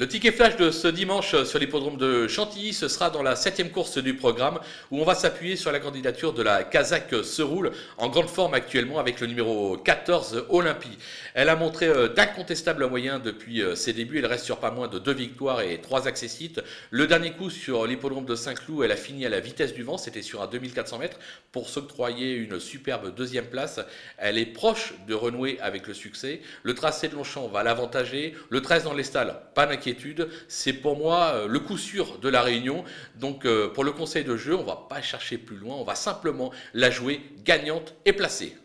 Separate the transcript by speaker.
Speaker 1: Le ticket flash de ce dimanche sur l'hippodrome de Chantilly, ce sera dans la septième course du programme où on va s'appuyer sur la candidature de la Kazakh Seroul en grande forme actuellement avec le numéro 14 Olympie. Elle a montré euh, d'incontestables moyens depuis euh, ses débuts. Elle reste sur pas moins de deux victoires et trois accessites. Le dernier coup sur l'hippodrome de Saint-Cloud, elle a fini à la vitesse du vent. C'était sur un 2400 mètres pour s'octroyer une superbe deuxième place. Elle est proche de renouer avec le succès. Le tracé de Longchamp va l'avantager. Le 13 dans les stalles, pas d'inquiétude c'est pour moi euh, le coup sûr de la réunion. Donc euh, pour le conseil de jeu, on va pas chercher plus loin, on va simplement la jouer gagnante et placée.